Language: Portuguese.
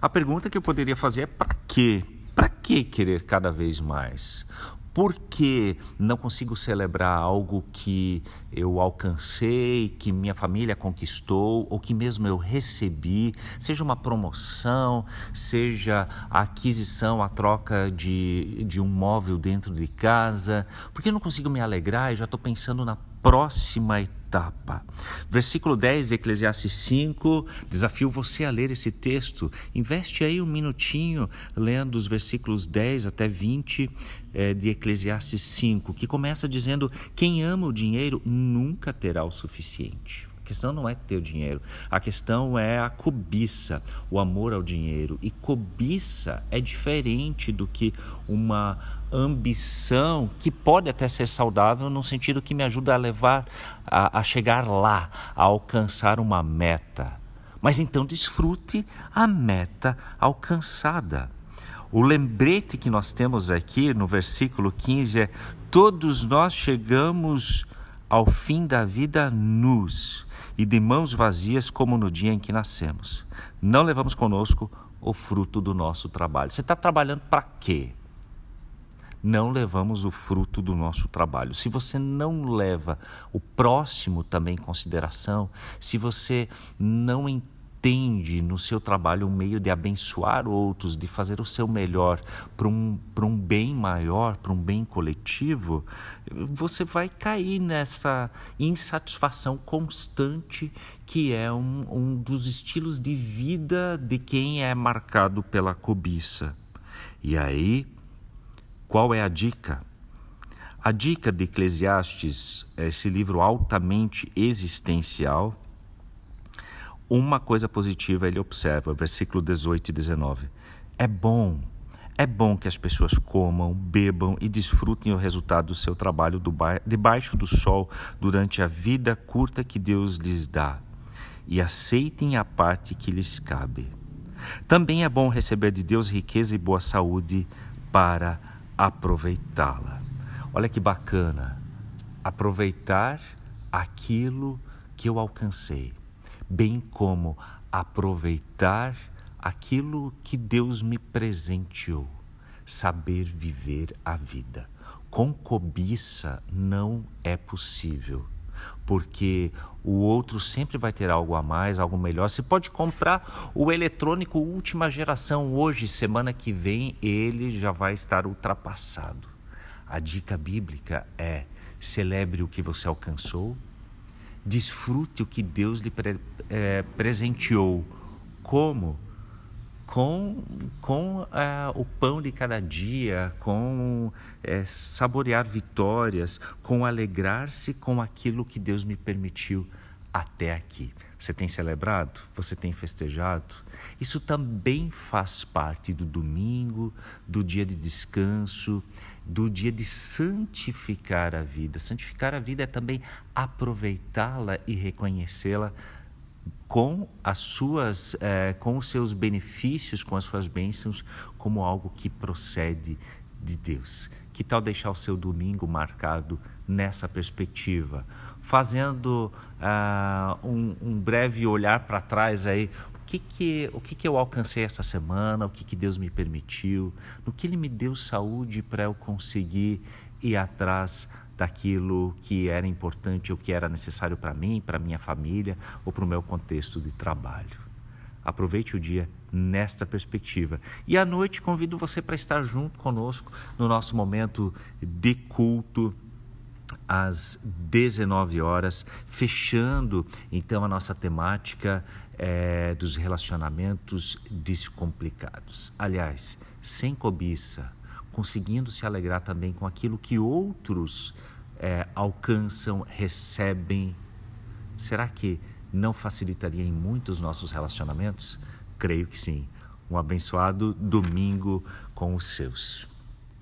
A pergunta que eu poderia fazer é para quê? Para que querer cada vez mais? Por que não consigo celebrar algo que eu alcancei, que minha família conquistou, ou que mesmo eu recebi, seja uma promoção, seja a aquisição, a troca de, de um móvel dentro de casa? Por que não consigo me alegrar e já estou pensando na próxima etapa. Versículo 10 de Eclesiastes 5, desafio você a ler esse texto. Investe aí um minutinho lendo os versículos 10 até 20 é, de Eclesiastes 5, que começa dizendo: Quem ama o dinheiro nunca terá o suficiente. A questão não é ter dinheiro, a questão é a cobiça, o amor ao dinheiro. E cobiça é diferente do que uma ambição que pode até ser saudável no sentido que me ajuda a levar a, a chegar lá, a alcançar uma meta. Mas então desfrute a meta alcançada. O lembrete que nós temos aqui no versículo 15 é: Todos nós chegamos ao fim da vida nus e de mãos vazias como no dia em que nascemos. Não levamos conosco o fruto do nosso trabalho. Você está trabalhando para quê? Não levamos o fruto do nosso trabalho. Se você não leva o próximo também em consideração, se você não entende entende no seu trabalho um meio de abençoar outros, de fazer o seu melhor para um, um bem maior, para um bem coletivo, você vai cair nessa insatisfação constante que é um, um dos estilos de vida de quem é marcado pela cobiça. E aí, qual é a dica? A dica de Eclesiastes, esse livro altamente existencial, uma coisa positiva ele observa, versículo 18 e 19. É bom, é bom que as pessoas comam, bebam e desfrutem o resultado do seu trabalho debaixo do sol durante a vida curta que Deus lhes dá e aceitem a parte que lhes cabe. Também é bom receber de Deus riqueza e boa saúde para aproveitá-la. Olha que bacana, aproveitar aquilo que eu alcancei bem como aproveitar aquilo que Deus me presenteou, saber viver a vida. Com cobiça não é possível, porque o outro sempre vai ter algo a mais, algo melhor. Você pode comprar o eletrônico última geração hoje, semana que vem ele já vai estar ultrapassado. A dica bíblica é: celebre o que você alcançou, Desfrute o que Deus lhe pre, é, presenteou. Como? Com, com é, o pão de cada dia, com é, saborear vitórias, com alegrar-se com aquilo que Deus me permitiu até aqui. Você tem celebrado? Você tem festejado? Isso também faz parte do domingo, do dia de descanso, do dia de santificar a vida. Santificar a vida é também aproveitá-la e reconhecê-la com as suas, eh, com os seus benefícios, com as suas bênçãos, como algo que procede de Deus. Que tal deixar o seu domingo marcado nessa perspectiva? Fazendo uh, um, um, breve olhar para trás aí, o que que, o que que eu alcancei essa semana, o que que Deus me permitiu, no que Ele me deu saúde para eu conseguir ir atrás daquilo que era importante ou que era necessário para mim, para minha família ou para o meu contexto de trabalho. Aproveite o dia nesta perspectiva. E à noite convido você para estar junto conosco no nosso momento de culto às 19 horas, fechando então a nossa temática é, dos relacionamentos descomplicados. Aliás, sem cobiça, conseguindo se alegrar também com aquilo que outros é, alcançam, recebem. Será que não facilitaria em muitos nossos relacionamentos? Creio que sim. Um abençoado domingo com os seus.